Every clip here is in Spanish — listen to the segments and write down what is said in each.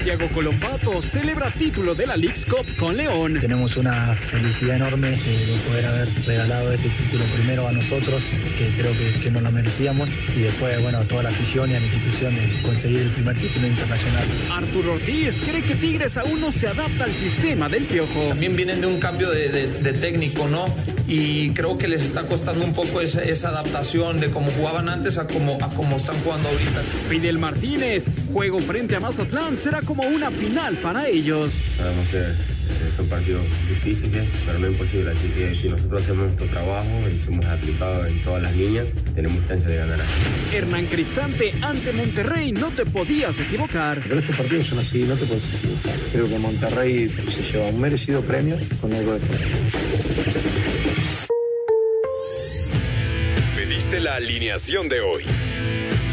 Santiago Colombato celebra título de la League's Cup con León. Tenemos una felicidad enorme de poder haber regalado este título primero a nosotros, que creo que, que nos lo merecíamos, y después, bueno, a toda la afición y a la institución de conseguir el primer título internacional. Arturo Ortiz cree que Tigres aún no se adapta al sistema del Piojo. También vienen de un cambio de, de, de técnico, ¿no? Y creo que les está costando un poco esa, esa adaptación de cómo jugaban antes a cómo, a cómo están jugando ahorita. Fidel Martínez, juego frente a Mazatlán será como una final para ellos. Sabemos que eh, son partidos difíciles, pero no imposibles. Así que si nosotros hacemos nuestro trabajo y somos aplicados en todas las líneas, tenemos chance de ganar. Hernán Cristante ante Monterrey, no te podías equivocar. Pero estos partidos son así, no te puedes equivocar. Creo que Monterrey se lleva un merecido premio con algo de fe. Pediste la alineación de hoy.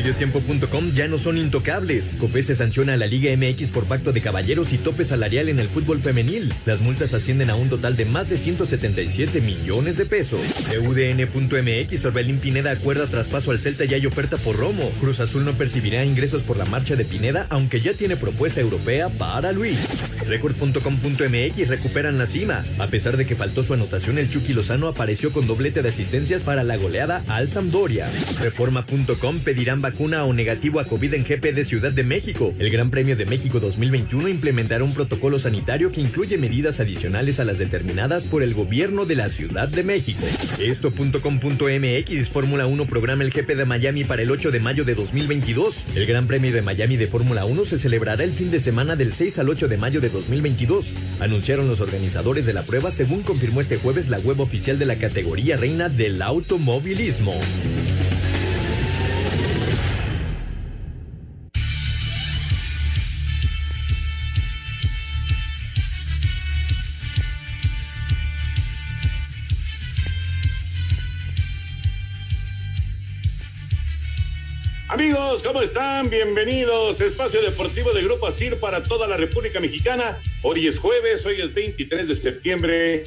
Mediotiempo.com ya no son intocables. COFESE sanciona a la Liga MX por pacto de caballeros y tope salarial en el fútbol femenil. Las multas ascienden a un total de más de 177 millones de pesos. EUDN.mx, Orbelín Pineda acuerda traspaso al Celta y hay oferta por Romo. Cruz Azul no percibirá ingresos por la marcha de Pineda, aunque ya tiene propuesta europea para Luis. Record.com.mx recuperan la cima. A pesar de que faltó su anotación, el Chucky Lozano apareció con doblete de asistencias para la goleada al Sampdoria. Reforma.com pedirán vacuna o negativo a COVID en GP de Ciudad de México. El Gran Premio de México 2021 implementará un protocolo sanitario que incluye medidas adicionales a las determinadas por el gobierno de la Ciudad de México. Esto.com.mx Fórmula 1 programa el GP de Miami para el 8 de mayo de 2022. El Gran Premio de Miami de Fórmula 1 se celebrará el fin de semana del 6 al 8 de mayo de 2022, anunciaron los organizadores de la prueba según confirmó este jueves la web oficial de la categoría reina del automovilismo. ¿Cómo están? Bienvenidos. Espacio Deportivo de Grupo ASIR para toda la República Mexicana. Hoy es jueves, hoy es 23 de septiembre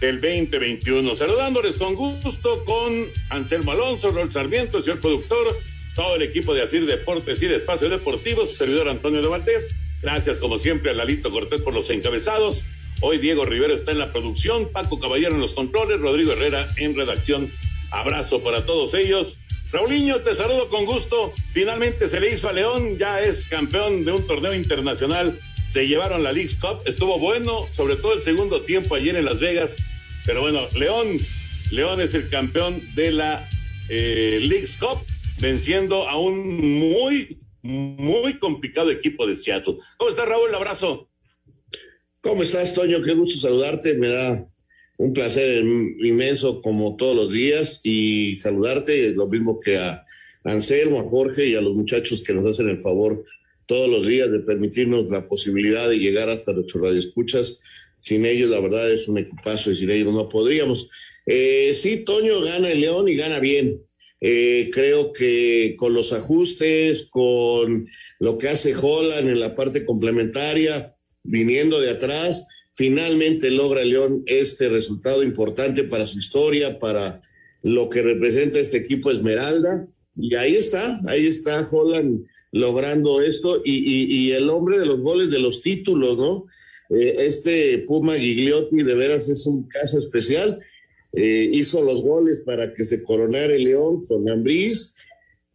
del 2021. Saludándoles con gusto con Anselmo Alonso, Rol Sarmiento, señor productor, todo el equipo de ASIR Deportes y de Espacio Deportivo, su servidor Antonio de Valdés. Gracias, como siempre, a Lalito Cortés por los encabezados. Hoy Diego Rivero está en la producción, Paco Caballero en los controles, Rodrigo Herrera en redacción. Abrazo para todos ellos. Raulinho, te saludo con gusto. Finalmente se le hizo a León, ya es campeón de un torneo internacional. Se llevaron la League Cup, estuvo bueno, sobre todo el segundo tiempo ayer en Las Vegas. Pero bueno, León, León es el campeón de la eh, League Cup, venciendo a un muy, muy complicado equipo de Seattle. ¿Cómo estás, Raúl? Un abrazo. ¿Cómo estás, Toño? Qué gusto saludarte. Me da un placer inmenso como todos los días y saludarte, lo mismo que a Anselmo, a Jorge y a los muchachos que nos hacen el favor todos los días de permitirnos la posibilidad de llegar hasta nuestros radioescuchas. Sin ellos, la verdad, es un equipazo y sin ellos no podríamos. Eh, sí, Toño gana el León y gana bien. Eh, creo que con los ajustes, con lo que hace Holland en la parte complementaria, viniendo de atrás, finalmente logra León este resultado importante para su historia, para lo que representa este equipo Esmeralda. Y ahí está, ahí está Holland logrando esto y, el hombre de los goles de los títulos, ¿no? Eh, este Puma Gigliotti de veras es un caso especial eh, hizo los goles para que se coronara el León con Ambriz,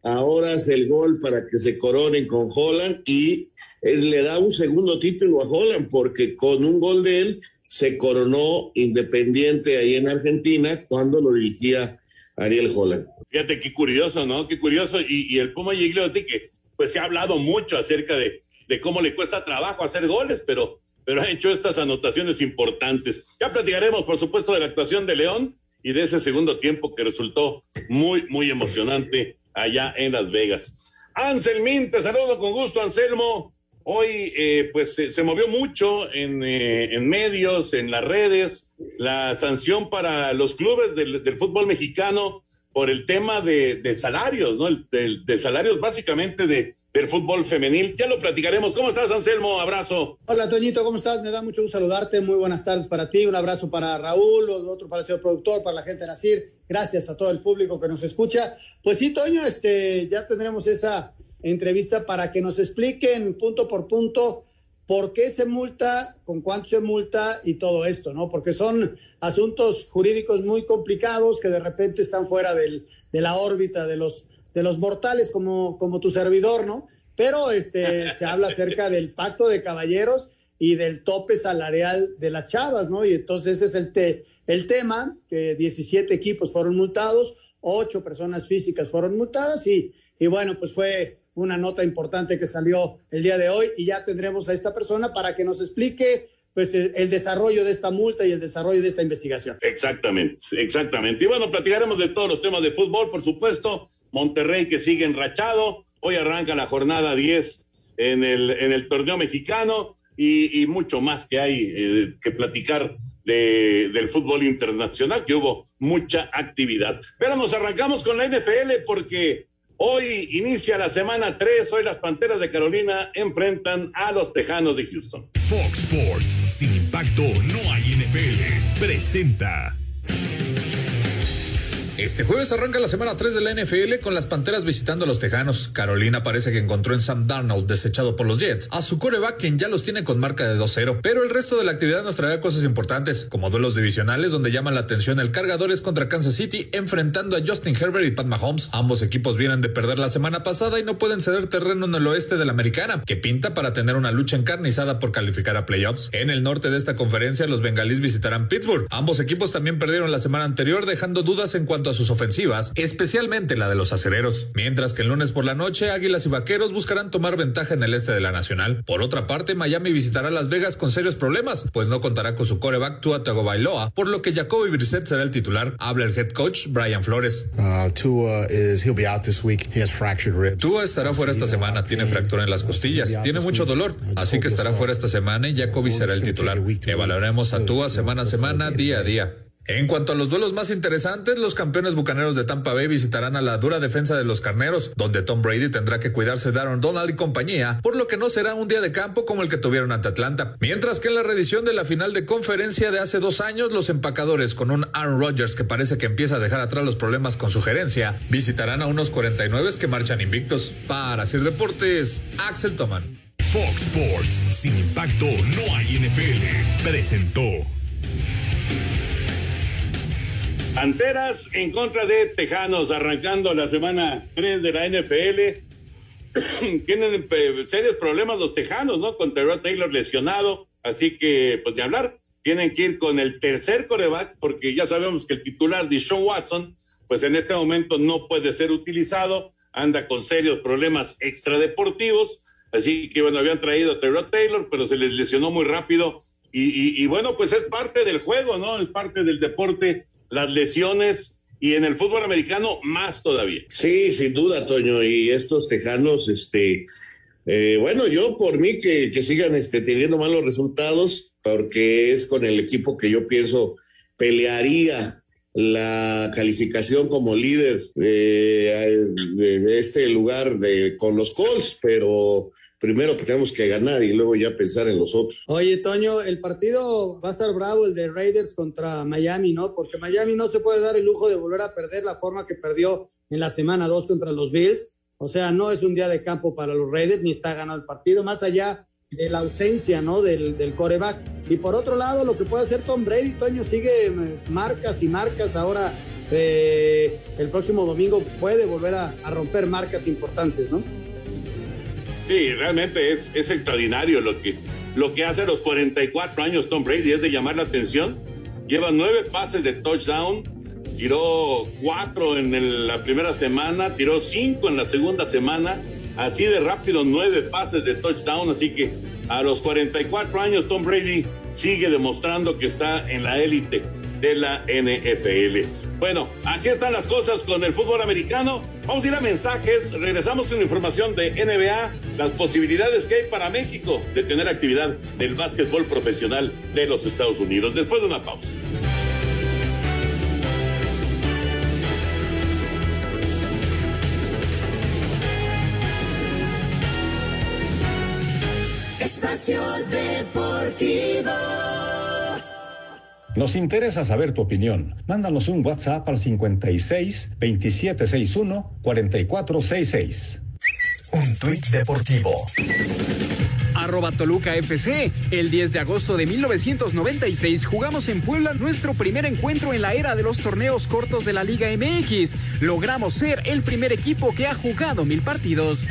ahora hace el gol para que se coronen con Holland y le da un segundo título a Holland porque con un gol de él se coronó Independiente ahí en Argentina cuando lo dirigía Ariel Holland. Fíjate qué curioso, ¿no? Qué curioso. Y, el Puma Gigliotti, que pues se ha hablado mucho acerca de, de cómo le cuesta trabajo hacer goles, pero pero ha hecho estas anotaciones importantes. Ya platicaremos, por supuesto, de la actuación de León y de ese segundo tiempo que resultó muy, muy emocionante allá en Las Vegas. Anselmín, te saludo con gusto, Anselmo. Hoy, eh, pues, se, movió mucho en, eh, en, medios, en las redes, la sanción para los clubes del, fútbol mexicano por el tema de, salarios, ¿no? de salarios básicamente de, del fútbol femenil. Ya lo platicaremos. ¿Cómo estás, Anselmo? Abrazo. Hola, Toñito, ¿cómo estás? Me da mucho gusto saludarte. Muy buenas tardes para ti. Un abrazo para Raúl, otro para el señor productor, para la gente de Nacir. Gracias a todo el público que nos escucha. Pues sí, Toño, este, ya tendremos esa entrevista para que nos expliquen punto por punto por qué se multa, con cuánto se multa y todo esto, ¿no? Porque son asuntos jurídicos muy complicados que de repente están fuera del, de la órbita de los de los mortales como, como tu servidor, ¿no? Pero este, se habla acerca del pacto de caballeros y del tope salarial de las chavas, ¿no? Y entonces ese es el, te, el tema, que 17 equipos fueron multados, 8 personas físicas fueron multadas y, y bueno, pues fue una nota importante que salió el día de hoy y ya tendremos a esta persona para que nos explique pues el, desarrollo de esta multa y el desarrollo de esta investigación. Exactamente, exactamente. Y bueno, platicaremos de todos los temas de fútbol, por supuesto, Monterrey que sigue enrachado. Hoy arranca la jornada 10 en el, en el torneo mexicano y, mucho más que hay eh, que platicar de, del fútbol internacional, que hubo mucha actividad. Pero nos arrancamos con la NFL porque hoy inicia la semana 3. Hoy las Panteras de Carolina enfrentan a los Tejanos de Houston. Fox Sports, sin impacto no hay NFL. Presenta. Este jueves arranca la semana 3 de la NFL con las Panteras visitando a los Tejanos. Carolina parece que encontró en Sam Darnold, desechado por los Jets, a su coreback quien ya los tiene con marca de 2-0. Pero el resto de la actividad nos traerá cosas importantes, como duelos divisionales donde llaman la atención el Cargadores contra Kansas City enfrentando a Justin Herbert y Pat Mahomes. Ambos equipos vienen de perder la semana pasada y no pueden ceder terreno en el oeste de la americana, que pinta para tener una lucha encarnizada por calificar a playoffs. En el norte de esta conferencia los bengalíes visitarán Pittsburgh. Ambos equipos también perdieron la semana anterior dejando dudas en cuanto a sus ofensivas, especialmente la de los acereros. Mientras que el lunes por la noche, Águilas y Vaqueros buscarán tomar ventaja en el este de la Nacional. Por otra parte, Miami visitará Las Vegas con serios problemas, pues no contará con su coreback Tua Tagovailoa, por lo que Jacoby Brissett será el titular. Habla el head coach Brian Flores. Uh, Tua, estará fuera esta semana, tiene fractura en las costillas, tiene mucho dolor, así que estará fuera esta semana y Jacoby será el titular. Evaluaremos a Tua semana a semana, día a día. En cuanto a los duelos más interesantes, los campeones bucaneros de Tampa Bay visitarán a la dura defensa de los carneros, donde Tom Brady tendrá que cuidarse de Aaron Donald y compañía, por lo que no será un día de campo como el que tuvieron ante Atlanta. Mientras que en la reedición de la final de conferencia de hace dos años, los empacadores, con un Aaron Rodgers que parece que empieza a dejar atrás los problemas con su gerencia, visitarán a unos 49 que marchan invictos. Para Sir Deportes, Axel Toman. Fox Sports, sin impacto no hay NFL, presentó. Panteras en contra de Tejanos, arrancando la semana 3 de la NFL. Tienen eh, serios problemas los Tejanos, ¿no? Con Terrell Taylor lesionado, así que, pues de hablar, tienen que ir con el tercer coreback, porque ya sabemos que el titular de Sean Watson, pues en este momento no puede ser utilizado, anda con serios problemas extradeportivos, así que bueno, habían traído a Terrell Taylor, pero se les lesionó muy rápido, y, y bueno, pues es parte del juego, ¿no? Es parte del deporte las lesiones y en el fútbol americano más todavía. Sí, sin duda, Toño, y estos tejanos, este, eh, bueno, yo por mí que, que, sigan este, teniendo malos resultados, porque es con el equipo que yo pienso pelearía la calificación como líder de, de este lugar de, con los Colts, pero primero tenemos que ganar y luego ya pensar en los otros. Oye, Toño, el partido va a estar bravo, el de Raiders contra Miami, ¿no? Porque Miami no se puede dar el lujo de volver a perder la forma que perdió en la semana 2 contra los Bills. O sea, no es un día de campo para los Raiders, ni está ganado el partido, más allá de la ausencia, ¿no? Del, del coreback. Y por otro lado, lo que puede hacer Tom Brady, Toño sigue eh, marcas y marcas. Ahora, eh, el próximo domingo puede volver a, romper marcas importantes, ¿no? Sí, realmente es, es extraordinario lo que, lo que hace a los 44 años Tom Brady, es de llamar la atención. Lleva nueve pases de touchdown, tiró cuatro en la primera semana, tiró cinco en la segunda semana, así de rápido, nueve pases de touchdown, así que a los 44 años Tom Brady sigue demostrando que está en la élite de la NFL. Bueno, así están las cosas con el fútbol americano. Vamos a ir a mensajes, regresamos con información de NBA, las posibilidades que hay para México de tener actividad del básquetbol profesional de los Estados Unidos. Después de una pausa. Espacio Deportivo. Nos interesa saber tu opinión. Mándanos un WhatsApp al 56 2761 4466. Un tuit deportivo. Arroba Toluca FC. El 10 de agosto de 1996 jugamos en Puebla nuestro primer encuentro en la era de los torneos cortos de la Liga MX. Logramos ser el primer equipo que ha jugado mil partidos.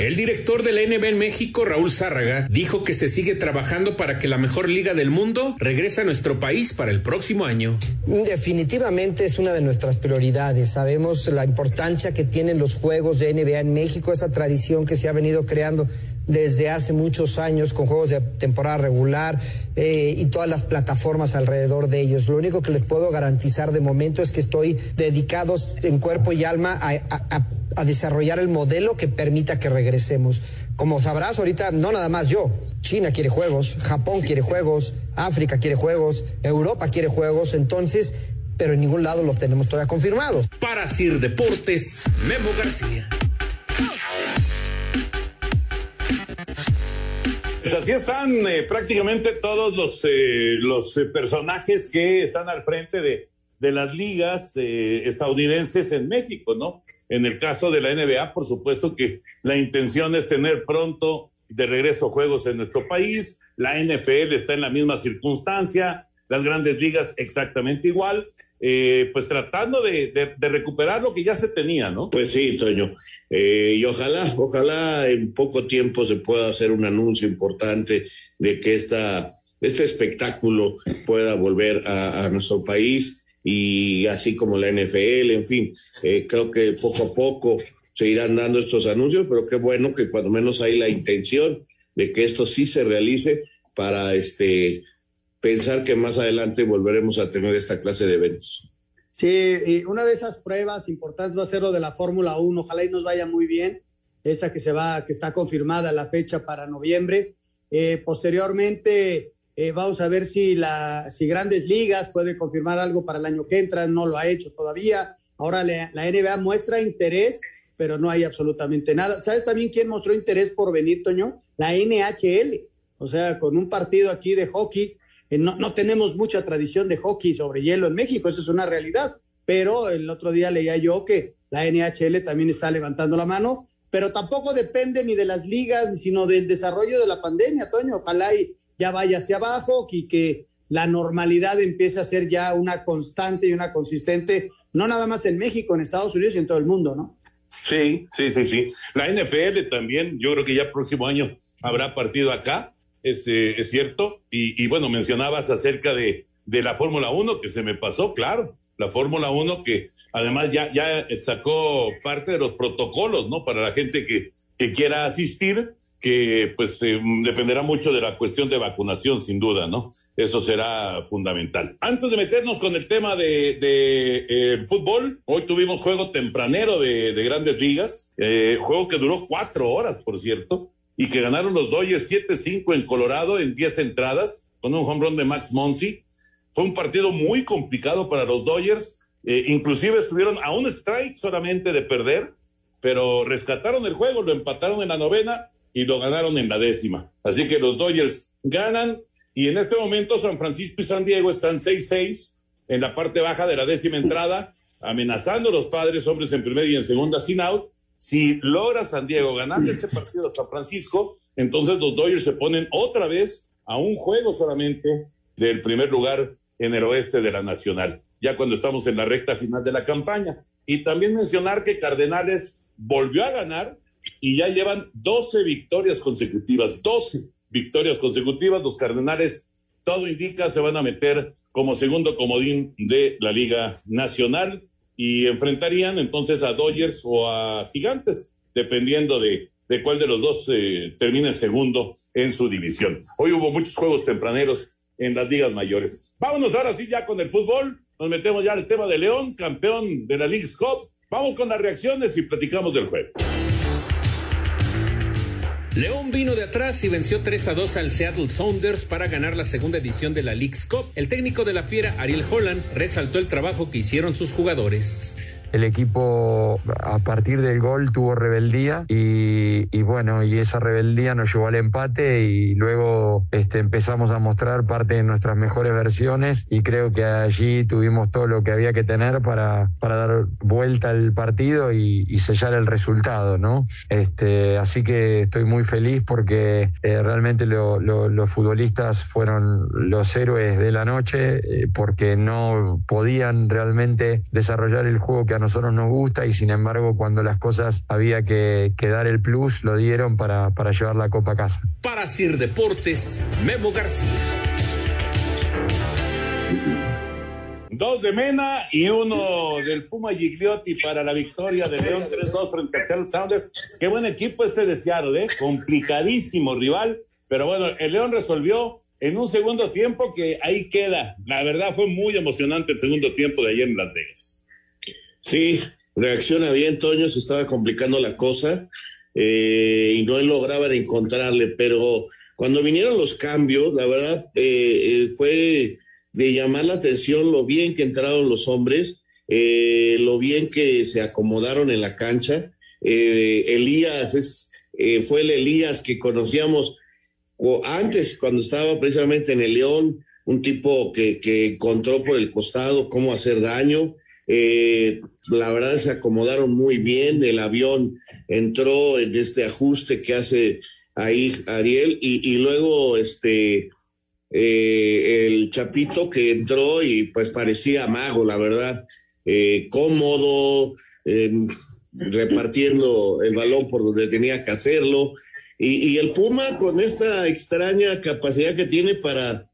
El director de la NBA en México, Raúl Zárraga, dijo que se sigue trabajando para que la mejor liga del mundo regrese a nuestro país para el próximo año. Definitivamente es una de nuestras prioridades. Sabemos la importancia que tienen los juegos de NBA en México, esa tradición que se ha venido creando desde hace muchos años con juegos de temporada regular eh, y todas las plataformas alrededor de ellos. Lo único que les puedo garantizar de momento es que estoy dedicado en cuerpo y alma a, a, desarrollar el modelo que permita que regresemos. Como sabrás, ahorita no nada más yo. China quiere juegos, Japón quiere juegos, África quiere juegos, Europa quiere juegos, entonces, pero en ningún lado los tenemos todavía confirmados. Para Sir Deportes, Memo García. Pues así están eh, prácticamente todos los, eh, los eh, personajes que están al frente de, de las ligas estadounidenses en México, ¿no? En el caso de la NBA, por supuesto que la intención es tener pronto de regreso juegos en nuestro país. La NFL está en la misma circunstancia, las grandes ligas exactamente igual, eh, pues tratando de, de, recuperar lo que ya se tenía, ¿no? Pues sí, Toño. Eh, y ojalá, ojalá en poco tiempo se pueda hacer un anuncio importante de que esta, este espectáculo pueda volver a, a nuestro país y así como la NFL, en fin, eh, creo que poco a poco se irán dando estos anuncios, pero qué bueno que cuando menos hay la intención de que esto sí se realice para este pensar que más adelante volveremos a tener esta clase de eventos. Sí, una de esas pruebas importantes va a ser lo de la Fórmula 1, ojalá y nos vaya muy bien, esta que se va, que está confirmada la fecha para noviembre. Eh, posteriormente, eh, vamos a ver si, la, si Grandes Ligas puede confirmar algo para el año que entra, no lo ha hecho todavía. Ahora la, la NBA muestra interés, pero no hay absolutamente nada. ¿Sabes también quién mostró interés por venir, Toño? La NHL. O sea, con un partido aquí de hockey. Eh, no, no tenemos mucha tradición de hockey sobre hielo en México, eso es una realidad. Pero el otro día leía yo que la NHL también está levantando la mano, pero tampoco depende ni de las ligas, sino del desarrollo de la pandemia, Toño. Ojalá y ya vaya hacia abajo y que la normalidad empiece a ser ya una constante y una consistente, no nada más en México, en Estados Unidos y en todo el mundo, ¿no? Sí, sí, sí, sí. La NFL también, yo creo que ya próximo año habrá partido acá, es, eh, es cierto. Y, y, bueno, mencionabas acerca de, la Fórmula 1, que se me pasó, claro, la Fórmula 1 que además ya, sacó parte de los protocolos, ¿no? Para la gente que, quiera asistir que pues eh, dependerá mucho de la cuestión de vacunación, sin duda, ¿no? Eso será fundamental. Antes de meternos con el tema de, de eh, fútbol, hoy tuvimos juego tempranero de, de grandes ligas, eh, juego que duró cuatro horas, por cierto, y que ganaron los Dodgers 7-5 en Colorado en 10 entradas, con un home run de Max Monsi. Fue un partido muy complicado para los Dodgers, inclusive estuvieron a un strike solamente de perder, pero rescataron el juego, lo empataron en la novena y lo ganaron en la décima. Así que los Dodgers ganan y en este momento San Francisco y San Diego están 6-6 en la parte baja de la décima entrada, amenazando a los padres, hombres en primera y en segunda sin out. Si logra San Diego ganar ese partido a San Francisco, entonces los Dodgers se ponen otra vez a un juego solamente del primer lugar en el oeste de la Nacional, ya cuando estamos en la recta final de la campaña. Y también mencionar que Cardenales volvió a ganar y ya llevan 12 victorias consecutivas, 12 victorias consecutivas. Los Cardenales, todo indica, se van a meter como segundo comodín de la Liga Nacional y enfrentarían entonces a Dodgers o a Gigantes, dependiendo de, de cuál de los dos eh, termine segundo en su división. Hoy hubo muchos juegos tempraneros en las ligas mayores. Vámonos ahora sí ya con el fútbol. Nos metemos ya al tema de León, campeón de la League Cup. Vamos con las reacciones y platicamos del juego. León vino de atrás y venció 3 a 2 al Seattle Sounders para ganar la segunda edición de la League's Cup. El técnico de la Fiera, Ariel Holland, resaltó el trabajo que hicieron sus jugadores el equipo a partir del gol tuvo rebeldía y, bueno, y esa rebeldía nos llevó al empate y luego este, empezamos a mostrar parte de nuestras mejores versiones y creo que allí tuvimos todo lo que había que tener para, para dar vuelta al partido y, sellar el resultado, ¿no? Este, así que estoy muy feliz porque eh, realmente los futbolistas fueron los héroes de la noche eh, porque no podían realmente desarrollar el juego que nosotros nos gusta y sin embargo cuando las cosas había que, dar el plus lo dieron para, para llevar la copa a casa. Para Sir Deportes, Memo García. Dos de Mena y uno del Puma Gigliotti para la victoria de León 3-2 frente a Seattle Sounders. Qué buen equipo este de Seattle, ¿eh? complicadísimo rival, pero bueno, el León resolvió en un segundo tiempo que ahí queda. La verdad fue muy emocionante el segundo tiempo de ayer en Las Vegas. Sí, reacciona bien, Toño, se estaba complicando la cosa eh, y no lograban encontrarle, pero cuando vinieron los cambios, la verdad eh, eh, fue de llamar la atención lo bien que entraron los hombres, lo bien que se acomodaron en la cancha. Elías es, fue el Elías que conocíamos antes, cuando estaba precisamente en el León, un tipo que, que encontró por el costado cómo hacer daño. Eh, la verdad se acomodaron muy bien, el avión entró en este ajuste que hace ahí Ariel y, luego este eh, el chapito que entró y pues parecía mago, la verdad, eh, cómodo, em, repartiendo el balón por donde tenía que hacerlo. y, el Puma con esta extraña capacidad que tiene para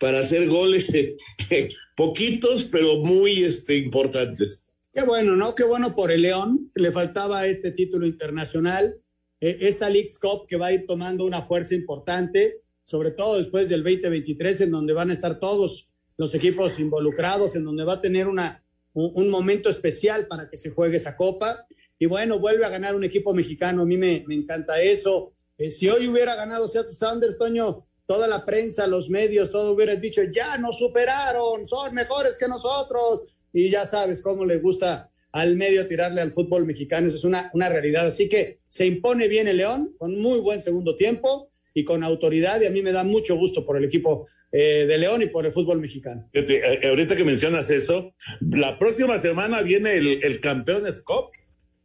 para hacer goles, eh, poquitos, pero muy este, importantes. Qué bueno, ¿no? Qué bueno por el León. Le faltaba este título internacional, eh, esta League's Cup que va a ir tomando una fuerza importante, sobre todo después del 2023, en donde van a estar todos los equipos involucrados, en donde va a tener una, un, momento especial para que se juegue esa copa. Y bueno, vuelve a ganar un equipo mexicano, a mí me, me encanta eso. Eh, si hoy hubiera ganado Seattle Sanders, Toño, toda la prensa, los medios, todo hubiera dicho, ya nos superaron, son mejores que nosotros. Y ya sabes cómo le gusta al medio tirarle al fútbol mexicano, eso es una, una realidad. Así que se impone bien el León, con muy buen segundo tiempo y con autoridad, y a mí me da mucho gusto por el equipo eh, de León y por el fútbol mexicano. Eh, ahorita que mencionas eso, la próxima semana viene el, el campeón Cup,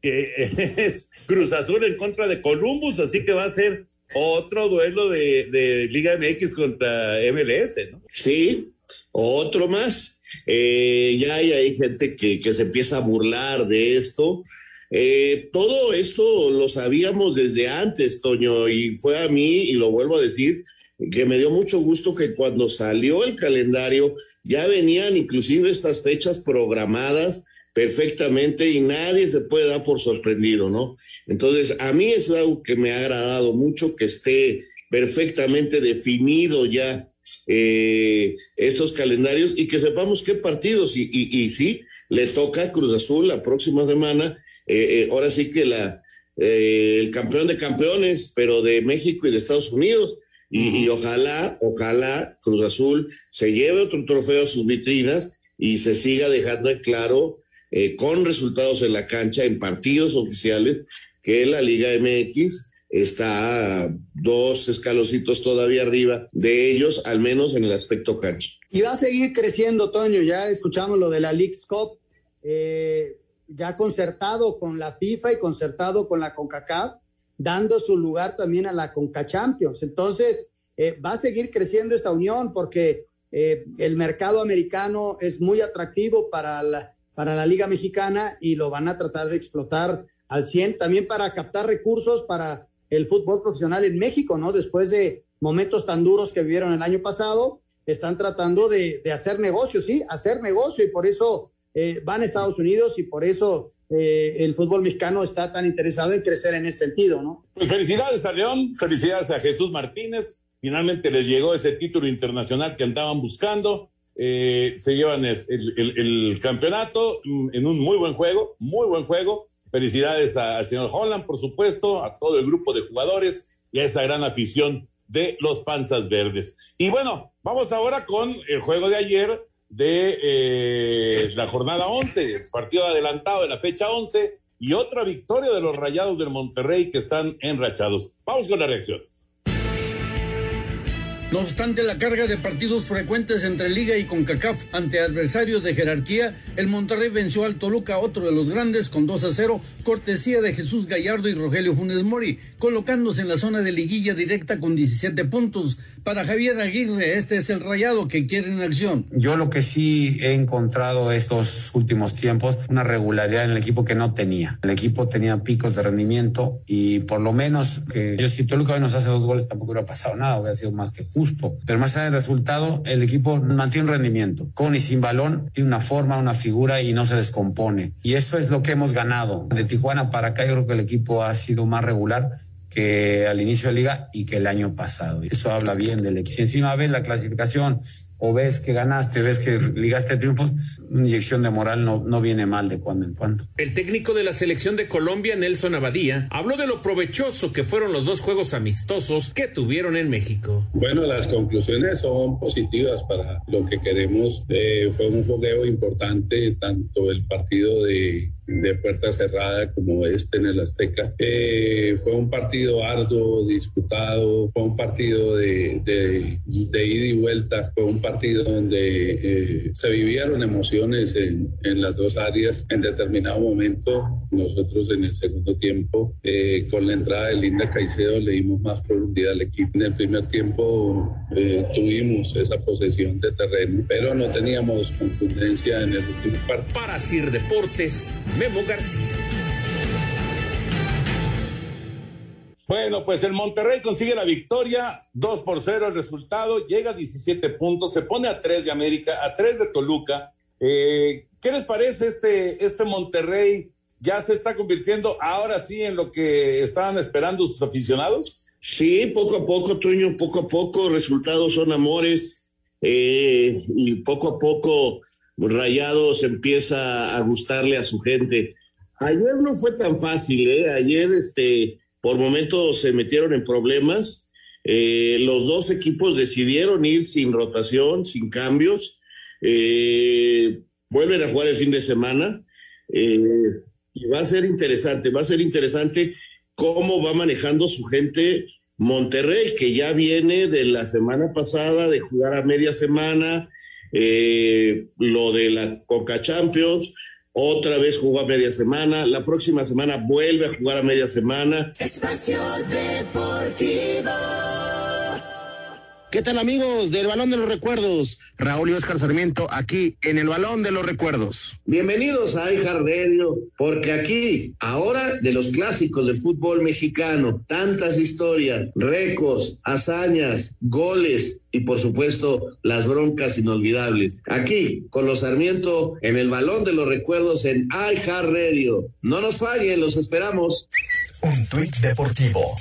que es Cruz Azul en contra de Columbus, así que va a ser otro duelo de, Liga MX contra MLS, ¿no? Sí, otro más. Eh, ya hay, gente que, se empieza a burlar de esto. Eh, todo esto lo sabíamos desde antes, Toño, y fue a mí, y lo vuelvo a decir, que me dio mucho gusto que cuando salió el calendario ya venían inclusive estas fechas programadas perfectamente y nadie se puede dar por sorprendido, ¿no? Entonces, a mí es algo que me ha agradado mucho, que esté perfectamente definido ya eh, estos calendarios y que sepamos qué partidos. Y, y, sí, le toca Cruz Azul la próxima semana. Eh, eh, ahora sí que la, el campeón de campeones, pero de México y de Estados Unidos. Y, y, ojalá, ojalá Cruz Azul se lleve otro trofeo a sus vitrinas y se siga dejando en claro eh, con resultados en la cancha, en partidos oficiales, que la Liga MX está dos escalocitos todavía arriba de ellos, al menos en el aspecto cancha. Y va a seguir creciendo, Toño. Ya escuchamos lo de la League's Cup. Eh, ya concertado con la FIFA y concertado con la CONCACAF, dando su lugar también a la CONCACHAMPIONS. Entonces, eh, va a seguir creciendo esta unión porque eh, el mercado americano es muy atractivo para la, para la Liga Mexicana y lo van a tratar de explotar al 100, también para captar recursos para el fútbol profesional en México, ¿no? Después de momentos tan duros que vivieron el año pasado, están tratando de, hacer negocio, sí, hacer negocio y por eso eh, van a Estados Unidos y por eso eh, el fútbol mexicano está tan interesado en crecer en ese sentido, ¿no? Pues felicidades a León, felicidades a Jesús Martínez, finalmente les llegó ese título internacional que andaban buscando. Eh, se llevan el, campeonato en un muy buen juego, muy buen juego. Felicidades al señor Holland, por supuesto, a todo el grupo de jugadores y a esa gran afición de los Panzas Verdes. Y bueno, vamos ahora con el juego de ayer de eh, la jornada 11, partido adelantado de la fecha 11 y otra victoria de los Rayados del Monterrey que están enrachados. Vamos con las reacciones. No obstante la carga de partidos frecuentes entre Liga y CONCACAF ante adversarios de jerarquía, el Monterrey venció al Toluca, otro de los grandes, con 2 a 0, cortesía de Jesús Gallardo y Rogelio Funes Mori, colocándose en la zona de liguilla directa con 17 puntos. Para Javier Aguirre, este es el rayado que quiere en acción. Yo lo que sí he encontrado estos últimos tiempos, una regularidad en el equipo que no tenía. El equipo tenía picos de rendimiento y por lo menos que yo si Toluca nos hace dos goles tampoco hubiera pasado nada, hubiera sido más que justo pero más allá del resultado, el equipo mantiene un rendimiento. Con y sin balón, tiene una forma, una figura y no se descompone. Y eso es lo que hemos ganado. De Tijuana para acá, yo creo que el equipo ha sido más regular que al inicio de liga y que el año pasado. Eso habla bien del equipo. Si encima ves la clasificación o ves que ganaste, ves que ligaste triunfos, una inyección de moral no, no viene mal de cuando en cuando. El técnico de la selección de Colombia, Nelson Abadía, habló de lo provechoso que fueron los dos juegos amistosos que tuvieron en México. Bueno, las conclusiones son positivas para lo que queremos. Eh, fue un fogueo importante, tanto el partido de de puerta cerrada como este en el Azteca. Eh, fue un partido arduo, disputado, fue un partido de, de, de ida y vuelta, fue un partido donde eh, se vivieron emociones en, en, las dos áreas. En determinado momento, nosotros en el segundo tiempo, eh, con la entrada de Linda Caicedo, le dimos más profundidad al equipo. En el primer tiempo eh, tuvimos esa posesión de terreno, pero no teníamos contundencia en el último partido. Para Sir Deportes, Memo García. Bueno, pues el Monterrey consigue la victoria, 2 por 0 el resultado, llega a 17 puntos, se pone a 3 de América, a 3 de Toluca. Eh, ¿Qué les parece este, este Monterrey? ¿Ya se está convirtiendo ahora sí en lo que estaban esperando sus aficionados? Sí, poco a poco, Toño, poco a poco, resultados son amores eh, y poco a poco Rayados empieza a gustarle a su gente. Ayer no fue tan fácil, ¿eh? Ayer, este, por momentos se metieron en problemas. Eh, los dos equipos decidieron ir sin rotación, sin cambios. Eh, vuelven a jugar el fin de semana. Eh, y va a ser interesante, va a ser interesante cómo va manejando su gente Monterrey, que ya viene de la semana pasada de jugar a media semana, eh, lo de la Coca Champions, otra vez jugó a media semana, la próxima semana vuelve a jugar a media semana. ¿Qué tal amigos del Balón de los Recuerdos? Raúl y Oscar Sarmiento aquí en el Balón de los Recuerdos. Bienvenidos a iHeart Radio, porque aquí, ahora de los clásicos del fútbol mexicano, tantas historias, récords, hazañas, goles y por supuesto las broncas inolvidables. Aquí, con los Sarmiento en el Balón de los Recuerdos en iHeart Radio. No nos fallen, los esperamos. Un tuit deportivo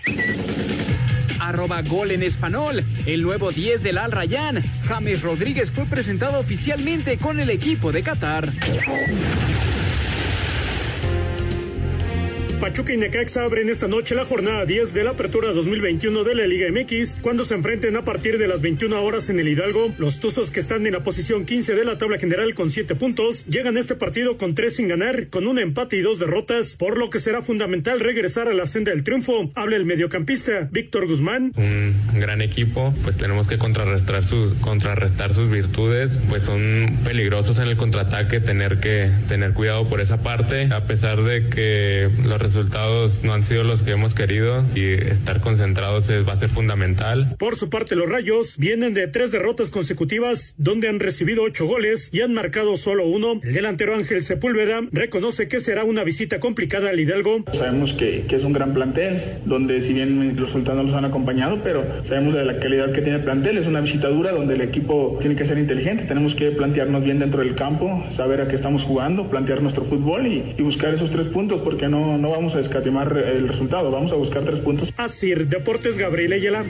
arroba gol en español. El nuevo 10 del Al Rayán, James Rodríguez, fue presentado oficialmente con el equipo de Qatar. Pachuca y Necaxa abren esta noche la jornada 10 de la apertura 2021 de la Liga MX cuando se enfrenten a partir de las 21 horas en el Hidalgo. Los Tuzos que están en la posición 15 de la tabla general con 7 puntos llegan a este partido con 3 sin ganar, con un empate y dos derrotas, por lo que será fundamental regresar a la senda del triunfo. Habla el mediocampista Víctor Guzmán. Un gran equipo, pues tenemos que contrarrestar sus, contrarrestar sus virtudes, pues son peligrosos en el contraataque, tener que tener cuidado por esa parte, a pesar de que los resultados no han sido los que hemos querido y estar concentrados es, va a ser fundamental. Por su parte, los Rayos vienen de tres derrotas consecutivas, donde han recibido ocho goles y han marcado solo uno. El delantero Ángel Sepúlveda reconoce que será una visita complicada al Hidalgo. Sabemos que, que es un gran plantel, donde si bien los resultados no los han acompañado, pero sabemos de la calidad que tiene el plantel. Es una visita dura donde el equipo tiene que ser inteligente. Tenemos que plantearnos bien dentro del campo, saber a qué estamos jugando, plantear nuestro fútbol y, y buscar esos tres puntos, porque no, no vamos a escatimar el resultado, vamos a buscar tres puntos. Así, Deportes Gabriel Ayala.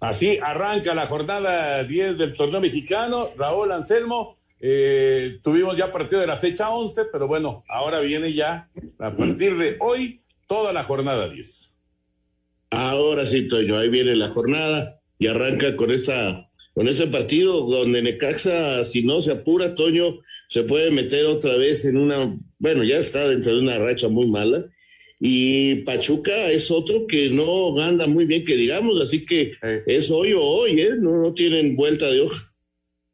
Así arranca la jornada 10 del torneo mexicano. Raúl Anselmo, eh, tuvimos ya partido de la fecha 11, pero bueno, ahora viene ya a partir de hoy toda la jornada 10. Ahora sí, Toño, ahí viene la jornada y arranca con esa con ese partido donde Necaxa, si no se apura, Toño, se puede meter otra vez en una, bueno, ya está dentro de una racha muy mala. Y Pachuca es otro que no anda muy bien, que digamos, así que es hoy o hoy, ¿eh? No, no tienen vuelta de hoja.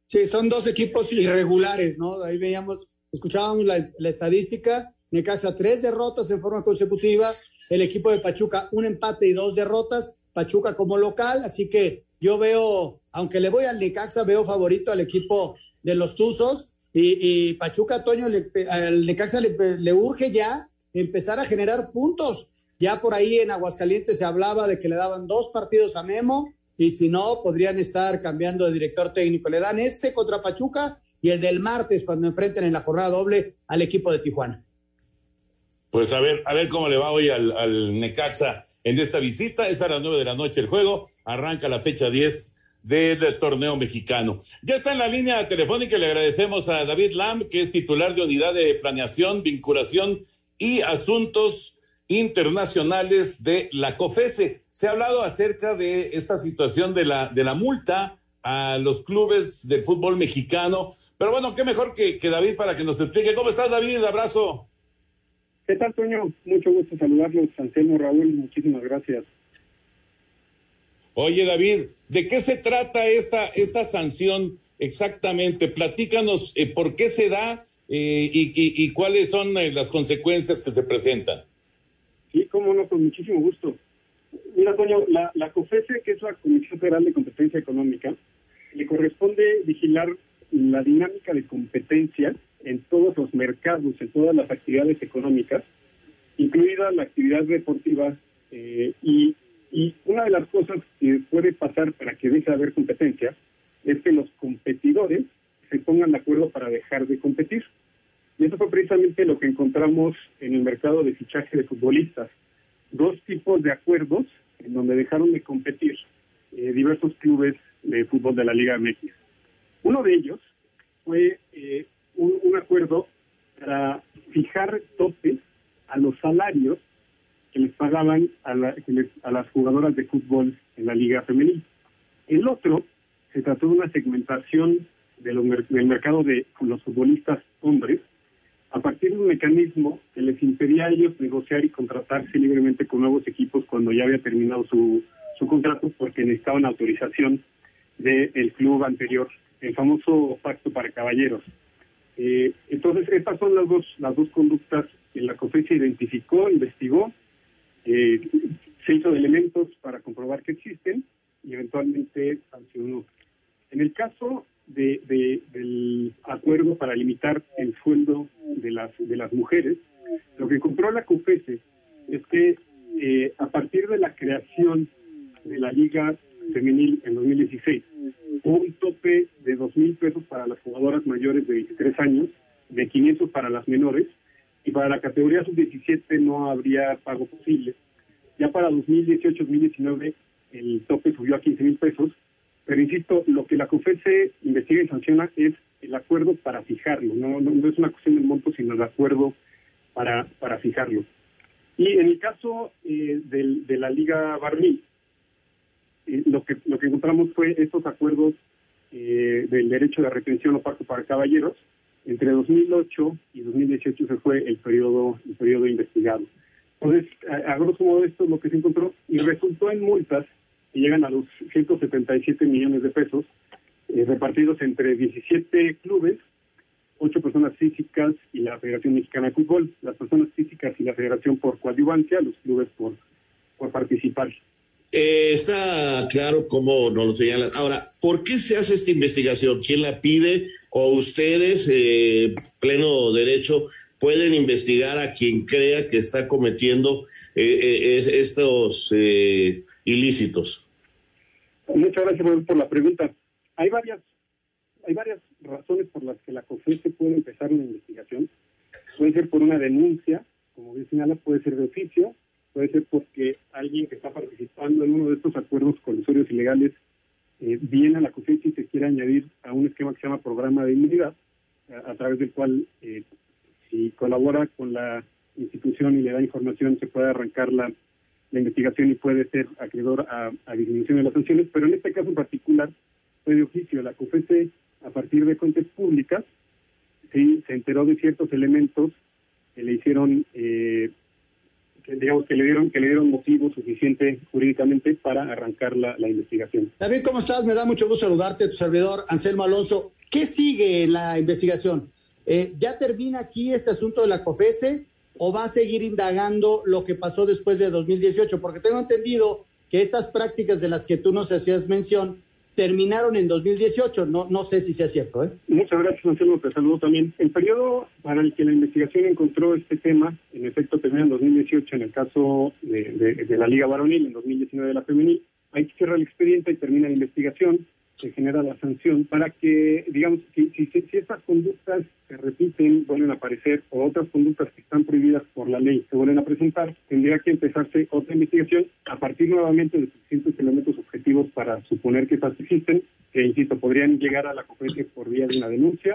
Sí, son dos equipos irregulares, ¿no? Ahí veíamos, escuchábamos la, la estadística, Necaxa tres derrotas en forma consecutiva, el equipo de Pachuca un empate y dos derrotas, Pachuca como local, así que yo veo, aunque le voy al Necaxa, veo favorito al equipo de los Tuzos y, y Pachuca, Toño, le, al Necaxa le, urge ya empezar a generar puntos. Ya por ahí en Aguascalientes se hablaba de que le daban dos partidos a Memo y si no, podrían estar cambiando de director técnico. Le dan este contra Pachuca y el del martes cuando enfrenten en la jornada doble al equipo de Tijuana. Pues a ver, a ver cómo le va hoy al, al Necaxa en esta visita. Es a las nueve de la noche el juego. Arranca la fecha 10 del torneo mexicano. Ya está en la línea telefónica y le agradecemos a David Lam, que es titular de unidad de planeación, vinculación y asuntos internacionales de la COFESE. Se ha hablado acerca de esta situación de la, de la multa a los clubes de fútbol mexicano. Pero bueno, qué mejor que, que David para que nos explique. ¿Cómo estás, David? Abrazo. ¿Qué tal, Toño? Mucho gusto saludarlos. Anselmo Raúl, muchísimas gracias. Oye, David, ¿de qué se trata esta, esta sanción exactamente? Platícanos eh, por qué se da eh, y, cuáles son eh, las consecuencias que se presentan. Sí, cómo no, con muchísimo gusto. Mira, Toño, la, la COFESE, que es la Comisión Federal de Competencia Económica, le corresponde vigilar la dinámica de competencia en todos los mercados, en todas las actividades económicas, incluida la actividad deportiva. Y, y una de las cosas que puede pasar para que deje de haber competencia es que los competidores se pongan de acuerdo para dejar de competir. Y eso fue precisamente lo que encontramos en el mercado de fichaje de futbolistas. Dos tipos de acuerdos en donde dejaron de competir eh, diversos clubes de fútbol de la Liga MX. Uno de ellos fue eh, un, un, acuerdo para fijar topes a los salarios que les pagaban a, la, a las jugadoras de fútbol en la Liga Femenil. El otro se trató de una segmentación de los, del mercado de los futbolistas hombres a partir de un mecanismo que les impedía a ellos negociar y contratarse libremente con nuevos equipos cuando ya había terminado su, contrato porque necesitaban autorización del de club anterior, el famoso pacto para caballeros. Eh, entonces, estas son las dos, las dos conductas que la COFESE identificó, investigó, eh, se hizo de elementos para comprobar que existen y eventualmente sancionó. En el caso de, de, del acuerdo para limitar el sueldo de las, de las mujeres, lo que encontró la COFESE es que eh, a partir de la creación de la Liga Femenil en 2016, hubo un tope de dos mil pesos para las jugadoras mayores de 23 años, de 500 para las menores, y para la categoría sub-17 no habría pago posible. Ya para 2018-2019 el tope subió a 15 mil pesos, pero insisto, lo que la COFESE investiga y sanciona es el acuerdo para fijarlo, no, no, no es una cuestión del monto, sino el acuerdo para, para fijarlo. Y en el caso eh, de la Liga Barnil, eh, lo que lo que encontramos fue estos acuerdos eh, del derecho de retención o pacto para caballeros. Entre 2008 y 2018 se fue el periodo el periodo investigado. Entonces, a, a grosso modo esto es lo que se encontró y resultó en multas que llegan a los 177 millones de pesos eh, repartidos entre 17 clubes, 8 personas físicas y la Federación Mexicana de Fútbol. Las personas físicas y la Federación por coadyuvancia, los clubes por, por participar. Eh, está claro cómo nos lo señalan. Ahora, ¿por qué se hace esta investigación? ¿Quién la pide? ¿O ustedes, eh, pleno derecho, pueden investigar a quien crea que está cometiendo eh, eh, es- estos eh, ilícitos? Muchas gracias por, por la pregunta. Hay varias, hay varias razones por las que la COFESE puede empezar una investigación. Puede ser por una denuncia, como bien señala, puede ser de oficio, puede ser porque alguien que está participando en uno de estos acuerdos colisorios ilegales eh, viene a la COFESE y se quiere añadir a un esquema que se llama programa de inmunidad, a, a través del cual, eh, si colabora con la institución y le da información, se puede arrancar la, la investigación y puede ser acreedor a, a disminución de las sanciones, pero en este caso en particular fue de oficio. La COFESE, a partir de fuentes públicas, sí, se enteró de ciertos elementos que le hicieron, eh, digamos, que le dieron que le dieron motivo suficiente jurídicamente para arrancar la, la investigación. David, ¿cómo estás? Me da mucho gusto saludarte, tu servidor Anselmo Alonso. ¿Qué sigue la investigación? Eh, ¿Ya termina aquí este asunto de la COFESE o va a seguir indagando lo que pasó después de 2018? Porque tengo entendido que estas prácticas de las que tú nos hacías mención terminaron en 2018. No, no sé si sea cierto, ¿eh? Muchas gracias, Anselmo, te saludo también. El periodo para el que la investigación encontró este tema, en efecto, termina en 2018 en el caso de, de- de la Liga Varonil, en 2019 de la Femenil. Hay que cerrar el expediente y termina la investigación, se genera la sanción para que, digamos, si, si, si- estas conductas se repiten, vuelven a aparecer, o otras conductas que están prohibidas por la ley se vuelven a presentar, tendría que empezarse otra investigación a partir nuevamente de suficientes elementos objetivos para suponer que estas existen, que, insisto, podrían llegar a la COFESE por vía de una denuncia,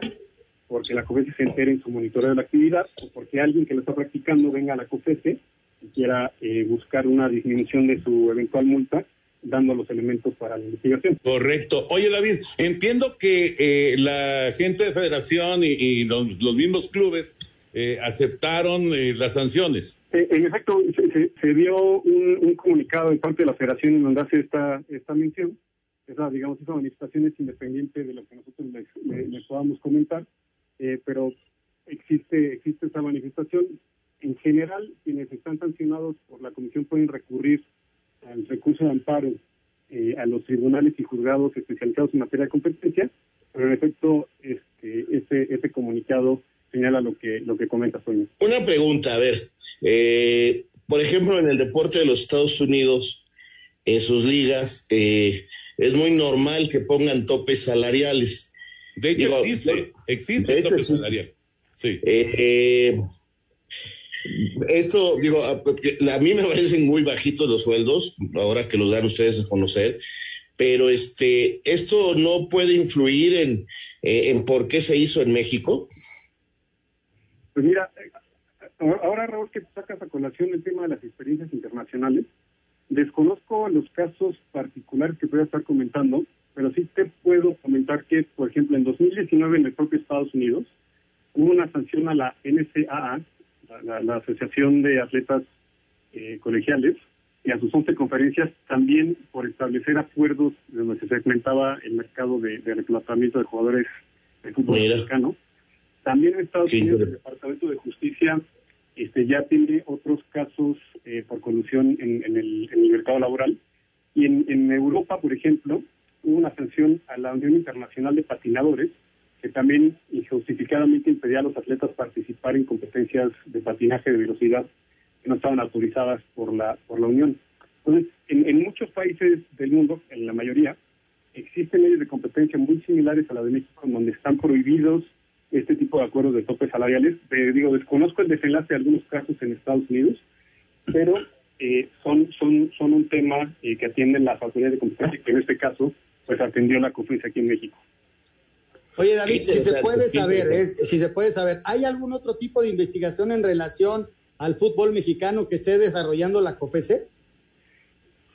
porque la COFESE se entere en su monitoreo de la actividad, o porque alguien que lo está practicando venga a la COFESE y quiera eh, buscar una disminución de su eventual multa, dando los elementos para la investigación. Correcto. Oye, David, entiendo que eh, la gente de federación y, y los, los mismos clubes eh, aceptaron eh, las sanciones. Eh, en efecto, se, se- se dio un, un comunicado de parte de la federación en donde hace esta, esta mención. Esa, digamos, esa manifestación es independiente de lo que nosotros les, le- les podamos comentar, eh, pero existe, existe esa manifestación. En general, quienes están sancionados por la comisión pueden recurrir al recurso de amparo eh, a los tribunales y juzgados especializados en materia de competencia, pero en efecto, este, ese, ese comunicado señala lo que, lo que comenta Sonia. Una pregunta, a ver, eh, por ejemplo, en el deporte de los Estados Unidos, en sus ligas, eh, es muy normal que pongan topes salariales. De hecho, Digo, existe, existe de el hecho, tope existe. salarial. Sí. Eh, esto, digo, a, porque a mí me parecen muy bajitos los sueldos, ahora que los dan ustedes a conocer, pero este, esto no puede influir en, eh, en por qué se hizo en México. Pues mira, ahora, Raúl, que sacas a colación el tema de las experiencias internacionales, desconozco los casos particulares que voy a estar comentando, pero sí te puedo comentar que, por ejemplo, en 2019 en el propio Estados Unidos hubo una sanción a la NCAA, la, Asociación de Atletas eh, Colegiales, y a sus 11 conferencias también por establecer acuerdos donde se segmentaba el mercado de, de reclutamiento de jugadores de fútbol Mira. americano. También en Estados Unidos el. Departamento de Justicia este, ya tiene otros casos eh, por colusión en, en el, en el mercado laboral. Y en, en Europa, por ejemplo, hubo una sanción a la Unión Internacional de Patinadores que también injustificadamente impedía a los atletas participar en competencias de patinaje de velocidad que no estaban autorizadas por la, por la Unión. Entonces, en, en muchos países del mundo, en la mayoría, existen leyes de competencia muy similares a la de México, en donde están prohibidos este tipo de acuerdos de topes salariales. Digo, desconozco el desenlace de algunos casos en Estados Unidos, pero eh, son, son, son un tema eh, que atienden las autoridades de competencia, que en este caso, pues atendió la COFES aquí en México. Oye, David, si se puede saber, es- si se puede saber, ¿hay algún otro tipo de investigación en relación al fútbol mexicano que esté desarrollando la COFESE?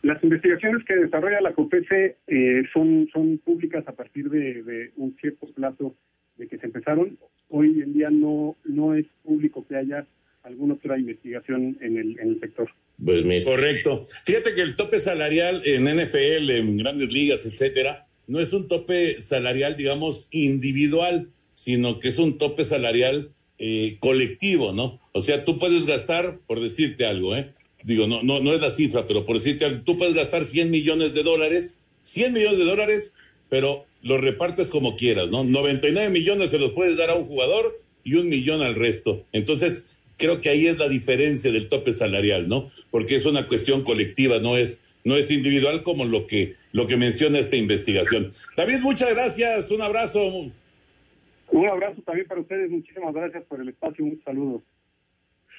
Las investigaciones que desarrolla la COPESE eh, son, son públicas a partir de, un cierto plazo de que se empezaron. Hoy en día no, no es público que haya alguna otra investigación en el, en el sector. Pues Correcto. Fíjate que el tope salarial en NFL, en grandes ligas, etcétera, no es un tope salarial, digamos, individual, sino que es un tope salarial eh, colectivo, ¿no? O sea, tú puedes gastar, por decirte algo, ¿eh? Digo, no, no, no es la cifra, pero por decirte algo, tú puedes gastar 100 millones de dólares, 100 millones de dólares, pero los repartes como quieras, ¿no? 99 millones se los puedes dar a un jugador y un millón al resto. Entonces, creo que ahí es la diferencia del tope salarial, ¿no? Porque es una cuestión colectiva, no es, no es individual como lo que, lo que menciona esta investigación. David, muchas gracias, un abrazo. Un abrazo también para ustedes, muchísimas gracias por el espacio, un saludo.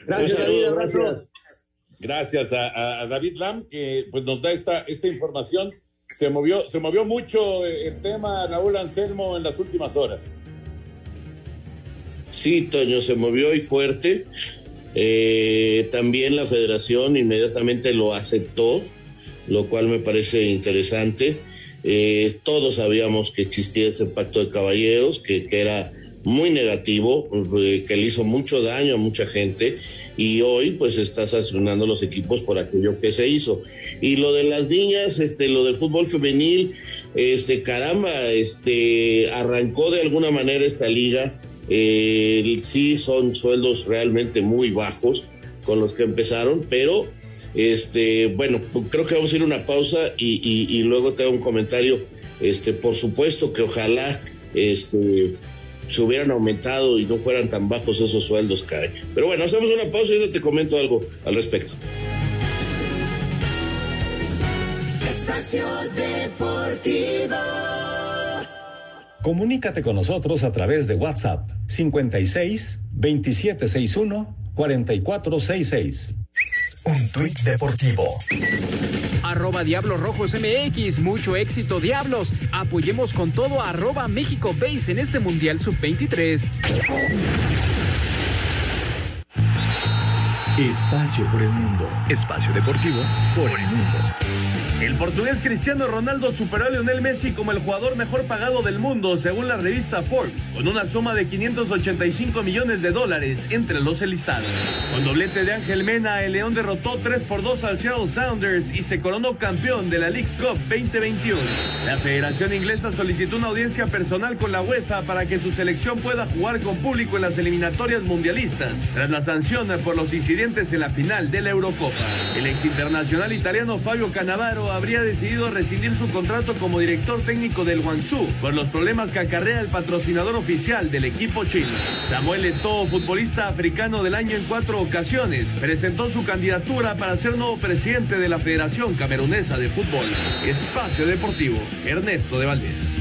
Gracias, David, abrazo. Gracias a, David Lam, que pues nos da esta, esta información. Se movió, se movió mucho el tema, Raúl Anselmo, en las últimas horas. Sí, Toño, se movió y fuerte. Eh, también la federación inmediatamente lo aceptó, lo cual me parece interesante. Eh, todos sabíamos que existía ese pacto de caballeros, que, que era muy negativo, eh, que le hizo mucho daño a mucha gente y hoy pues está sancionando los equipos por aquello que se hizo. Y lo de las niñas, este, lo del fútbol femenil, este, caramba, este, arrancó de alguna manera esta liga. Eh, sí son sueldos realmente muy bajos con los que empezaron, pero este, bueno, creo que vamos a ir a una pausa y, y, y luego te hago un comentario. Este, por supuesto que ojalá este, se hubieran aumentado y no fueran tan bajos esos sueldos, cae. Pero bueno, hacemos una pausa y yo te comento algo al respecto. Espacio Deportivo. Comunícate con nosotros a través de WhatsApp 56 2761 4466. Un tuit deportivo arroba Diablos Rojos MX. Mucho éxito, Diablos. Apoyemos con todo arroba México Base en este Mundial Sub-23. Espacio por el mundo. Espacio deportivo por el mundo. El portugués Cristiano Ronaldo superó a Lionel Messi como el jugador mejor pagado del mundo, según la revista Forbes, con una suma de 585 millones de dólares entre los enlistados. Con doblete de Ángel Mena, el León derrotó 3 por 2 al Seattle Sounders y se coronó campeón de la League's Cup 2021. La Federación Inglesa solicitó una audiencia personal con la UEFA para que su selección pueda jugar con público en las eliminatorias mundialistas, tras la sanción por los incidentes en la final de la Eurocopa. El ex internacional italiano Fabio Cannavaro habría decidido rescindir su contrato como director técnico del Guangzhou por los problemas que acarrea el patrocinador oficial del equipo chino. Samuel Eto'o, futbolista africano del año en cuatro ocasiones, presentó su candidatura para ser nuevo presidente de la Federación Camerunesa de Fútbol. Espacio Deportivo, Ernesto de Valdés.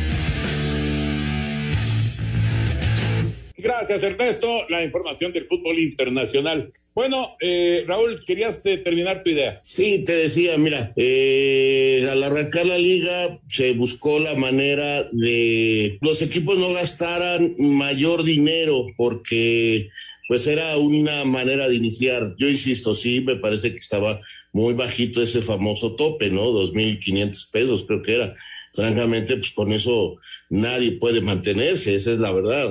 Gracias, Ernesto. La información del fútbol internacional. Bueno, eh, Raúl, querías eh, terminar tu idea. Sí, te decía, mira, eh, al arrancar la liga se buscó la manera de los equipos no gastaran mayor dinero porque pues era una manera de iniciar. Yo insisto, sí, me parece que estaba muy bajito ese famoso tope, ¿no? Dos mil quinientos pesos creo que era francamente, pues con eso nadie puede mantenerse, esa es la verdad,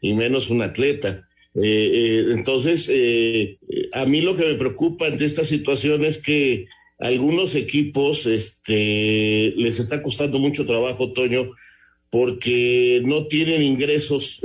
y menos un atleta. Eh, eh, entonces, eh, a mí lo que me preocupa ante esta situación es que algunos equipos este, les está costando mucho trabajo, Toño, porque no tienen ingresos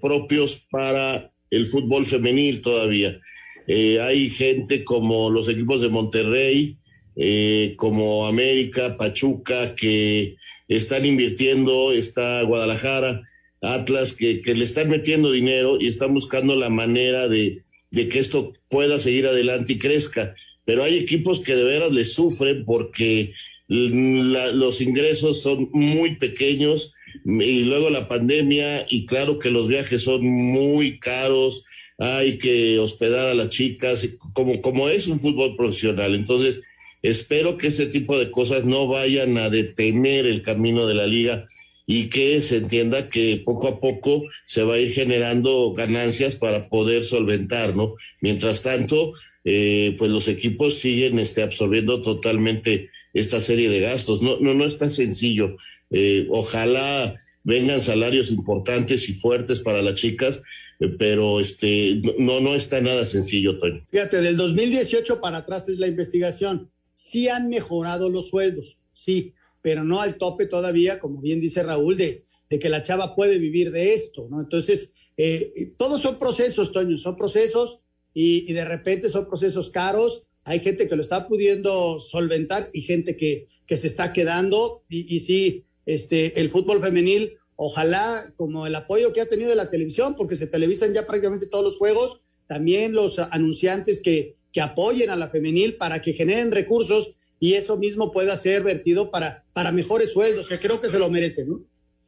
propios para el fútbol femenil todavía. hay gente como los equipos de Monterrey, eh, como América, Pachuca, que están invirtiendo, está Guadalajara, Atlas, que, le están metiendo dinero y están buscando la manera de, que esto pueda seguir adelante y crezca. Pero hay equipos que de veras le sufren porque los ingresos son muy pequeños y luego la pandemia y claro que los viajes son muy caros, hay que hospedar a las chicas, como, como es un fútbol profesional. Entonces, Espero que este tipo de cosas no vayan a detener el camino de la liga y que se entienda que poco a poco se va a ir generando ganancias para poder solventar, ¿no? Mientras tanto, eh, pues los equipos siguen este, absorbiendo totalmente esta serie de gastos. No, no, no es tan sencillo. Eh, ojalá vengan salarios importantes y fuertes para las chicas, eh, pero este no, no está nada sencillo, Toño. Fíjate, del 2018 para atrás es la investigación. Sí han mejorado los sueldos, sí, pero no al tope todavía, como bien dice Raúl, de, que la chava puede vivir de esto, ¿no? Entonces, eh, todos son procesos, Toño, son procesos y, y, de repente son procesos caros. Hay gente que lo está pudiendo solventar y gente que, que se está quedando. Y, y sí, este, el fútbol femenil, ojalá como el apoyo que ha tenido de la televisión, porque se televisan ya prácticamente todos los juegos, también los anunciantes que, que apoyen a la femenil para que generen recursos y eso mismo pueda ser vertido para, para mejores sueldos, que creo que se lo merecen, ¿no?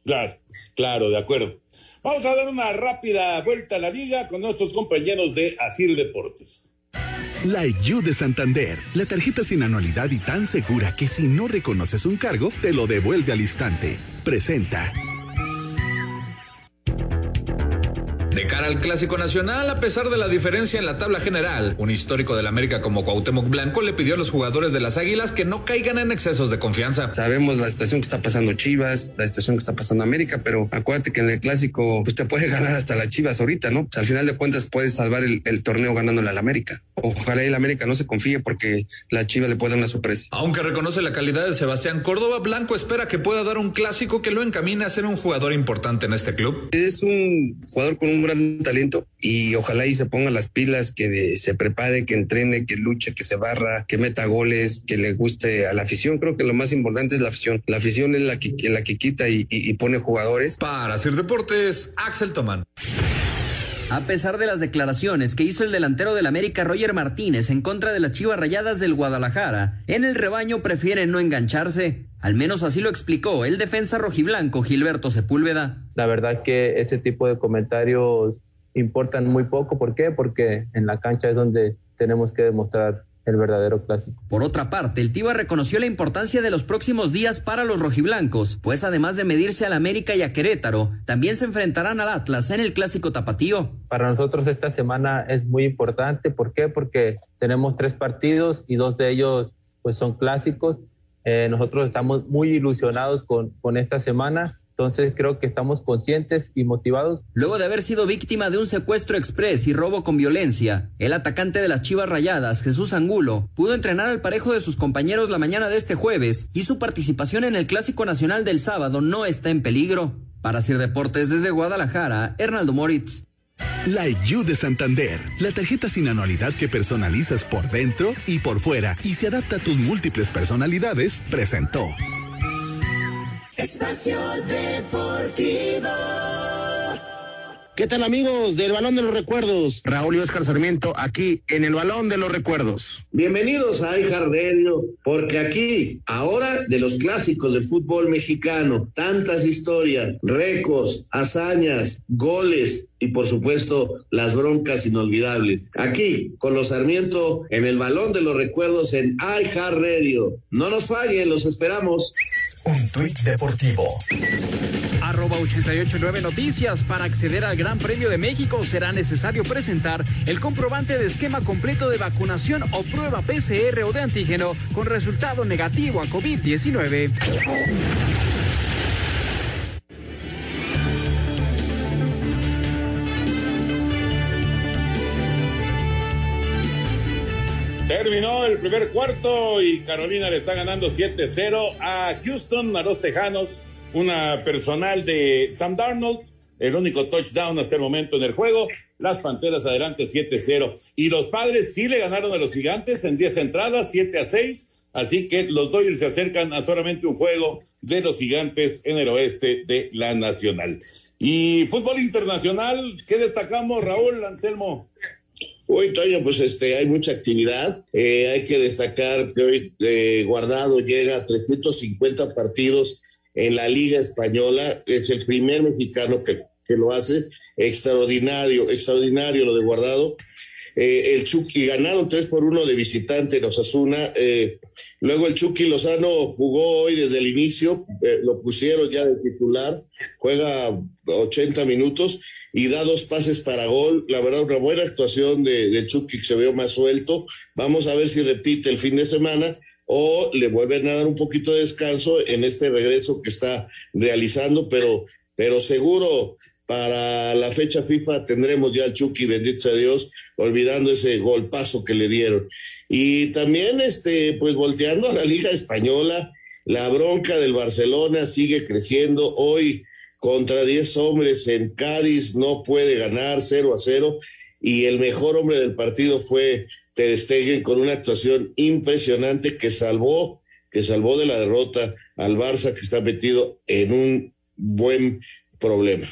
Claro, claro, de acuerdo. Vamos a dar una rápida vuelta a la liga con nuestros compañeros de Asir Deportes. La IU de Santander, la tarjeta sin anualidad y tan segura que si no reconoces un cargo, te lo devuelve al instante. Presenta. De cara al Clásico Nacional, a pesar de la diferencia en la tabla general, un histórico del América como Cuauhtémoc Blanco le pidió a los jugadores de las Águilas que no caigan en excesos de confianza. Sabemos la situación que está pasando Chivas, la situación que está pasando América, pero acuérdate que en el Clásico pues te puede ganar hasta las Chivas ahorita, ¿no? al final de cuentas puedes salvar el, el torneo ganándole al América. Ojalá el América no se confíe porque la Chivas le puede dar una sorpresa. Aunque reconoce la calidad de Sebastián Córdoba, Blanco espera que pueda dar un clásico que lo encamine a ser un jugador importante en este club. Es un jugador con un gran talento y ojalá y se ponga las pilas, que se prepare, que entrene, que luche, que se barra, que meta goles, que le guste a la afición. Creo que lo más importante es la afición. La afición es la que, la que quita y, y, y pone jugadores. Para hacer deportes, Axel Tomán. A pesar de las declaraciones que hizo el delantero del América Roger Martínez en contra de las Chivas Rayadas del Guadalajara, en el rebaño prefieren no engancharse. Al menos así lo explicó el defensa rojiblanco Gilberto Sepúlveda. La verdad que ese tipo de comentarios importan muy poco. ¿Por qué? Porque en la cancha es donde tenemos que demostrar el verdadero clásico. Por otra parte, el Tiva reconoció la importancia de los próximos días para los rojiblancos, pues además de medirse al América y a Querétaro, también se enfrentarán al Atlas en el clásico tapatío. Para nosotros esta semana es muy importante, ¿por qué? Porque tenemos tres partidos y dos de ellos pues son clásicos. Eh, nosotros estamos muy ilusionados con, con esta semana entonces creo que estamos conscientes y motivados. Luego de haber sido víctima de un secuestro express y robo con violencia, el atacante de las Chivas Rayadas, Jesús Angulo, pudo entrenar al parejo de sus compañeros la mañana de este jueves y su participación en el Clásico Nacional del sábado no está en peligro. Para Sir Deportes desde Guadalajara, Hernaldo Moritz. La IU de Santander, la tarjeta sin anualidad que personalizas por dentro y por fuera y se adapta a tus múltiples personalidades, presentó. Espacio Deportivo. ¿Qué tal amigos del Balón de los Recuerdos? Raúl y Oscar Sarmiento aquí en el Balón de los Recuerdos. Bienvenidos a iHeartRadio, porque aquí, ahora de los clásicos del fútbol mexicano, tantas historias, récords, hazañas, goles y por supuesto las broncas inolvidables. Aquí, con los Sarmiento en el Balón de los Recuerdos en iHeartRadio. No nos fallen, los esperamos. Un tuit deportivo. Arroba 889 Noticias. Para acceder al Gran Premio de México será necesario presentar el comprobante de esquema completo de vacunación o prueba PCR o de antígeno con resultado negativo a COVID-19. Terminó el primer cuarto y Carolina le está ganando 7-0 a Houston, a los Tejanos, una personal de Sam Darnold, el único touchdown hasta el momento en el juego. Las Panteras adelante 7-0. Y los padres sí le ganaron a los gigantes en 10 entradas, 7 a 6. Así que los Dodgers se acercan a solamente un juego de los gigantes en el oeste de la Nacional. Y fútbol internacional, ¿qué destacamos, Raúl Anselmo? Hoy, Toño, pues este, hay mucha actividad. Eh, hay que destacar que hoy eh, Guardado llega a 350 partidos en la Liga Española. Es el primer mexicano que, que lo hace. Extraordinario, extraordinario lo de Guardado. eh, el Chucky ganaron 3 por 1 de visitante en Osasuna. Eh, luego el Chucky Lozano jugó hoy desde el inicio, eh, lo pusieron ya de titular, juega 80 minutos y da dos pases para gol. La verdad, una buena actuación de, de Chucky que se vio más suelto. Vamos a ver si repite el fin de semana o le vuelven a dar un poquito de descanso en este regreso que está realizando, pero, pero seguro para la fecha FIFA tendremos ya al Chucky, bendito sea Dios, olvidando ese golpazo que le dieron. Y también, este, pues volteando a la Liga Española, la bronca del Barcelona sigue creciendo. Hoy, contra 10 hombres en Cádiz, no puede ganar 0 a 0. Y el mejor hombre del partido fue Ter Stegen con una actuación impresionante que salvó, que salvó de la derrota al Barça que está metido en un buen problema.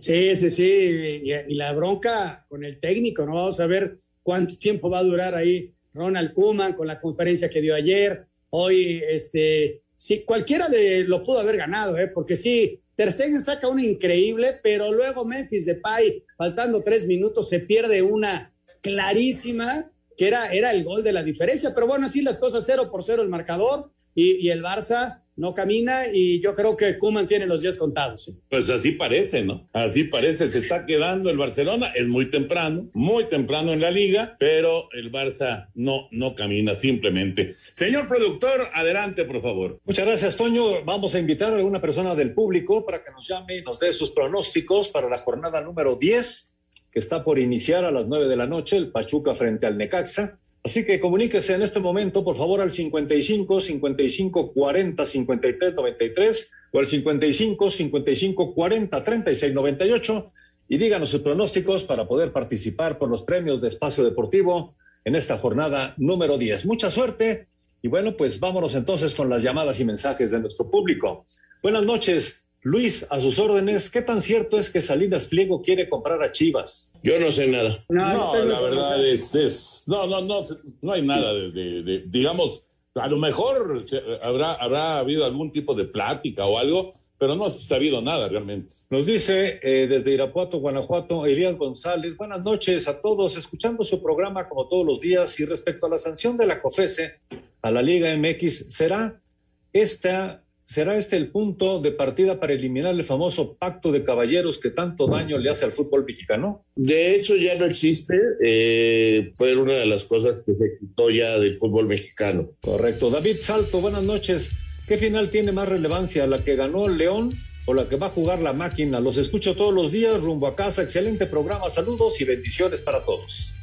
Sí, sí, sí. Y, la bronca con el técnico, ¿no? Vamos a ver cuánto tiempo va a durar ahí Ronald Koeman con la conferencia que dio ayer. Hoy, este, sí, cualquiera de lo pudo haber ganado, ¿eh? Porque sí, Ter saca una increíble, pero luego Memphis Depay, faltando tres minutos, se pierde una clarísima, que era, era el gol de la diferencia. Pero bueno, así las cosas, cero por cero el marcador. Y, y el Barça no camina y yo creo que Kuman tiene los días contados. ¿sí? Pues así parece, ¿no? Así parece, se está quedando el Barcelona, es muy temprano, muy temprano en la liga, pero el Barça no, no camina simplemente. Señor productor, adelante, por favor. Muchas gracias, Toño. Vamos a invitar a alguna persona del público para que nos llame y nos dé sus pronósticos para la jornada número 10, que está por iniciar a las 9 de la noche, el Pachuca frente al Necaxa. Así que comuníquese en este momento, por favor, al 55 55 40 53 93 o al 55 55 40 36 98 y díganos sus pronósticos para poder participar por los premios de Espacio Deportivo en esta jornada número 10. Mucha suerte y bueno, pues vámonos entonces con las llamadas y mensajes de nuestro público. Buenas noches. Luis, a sus órdenes, ¿qué tan cierto es que Salinas Pliego quiere comprar a Chivas? Yo no sé nada. No, no la verdad es, es, no, no, no, no hay nada de, de, de, digamos, a lo mejor habrá, habrá habido algún tipo de plática o algo, pero no ha habido nada realmente. Nos dice eh, desde Irapuato, Guanajuato, Elías González, buenas noches a todos, escuchando su programa como todos los días y respecto a la sanción de la COFESE a la Liga MX, ¿será esta ¿Será este el punto de partida para eliminar el famoso pacto de caballeros que tanto daño le hace al fútbol mexicano? De hecho, ya no existe. Eh, fue una de las cosas que se quitó ya del fútbol mexicano. Correcto. David Salto, buenas noches. ¿Qué final tiene más relevancia, la que ganó León o la que va a jugar la máquina? Los escucho todos los días rumbo a casa. Excelente programa. Saludos y bendiciones para todos.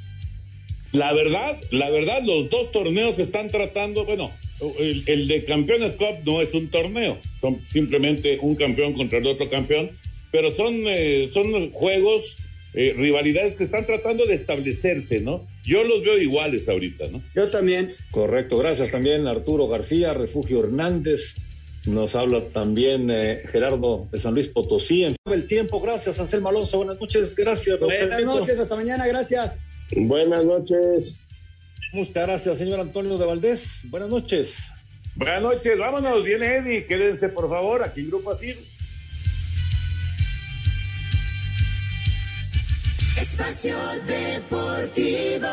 La verdad, la verdad, los dos torneos que están tratando, bueno, el, el, de Campeones Cup no es un torneo, son simplemente un campeón contra el otro campeón, pero son, eh, son juegos, eh, rivalidades que están tratando de establecerse, ¿no? Yo los veo iguales ahorita, ¿no? Yo también. Correcto, gracias también Arturo García, Refugio Hernández. Nos habla también eh, Gerardo de San Luis Potosí. En el tiempo, gracias Anselmo Alonso. Buenas noches, gracias. Buenas noches, hasta mañana, gracias. Buenas noches. Muchas gracias, señor Antonio de Valdés. Buenas noches. Buenas noches, vámonos, viene Eddie, quédense por favor aquí en Grupo Asir. Espacio Deportivo.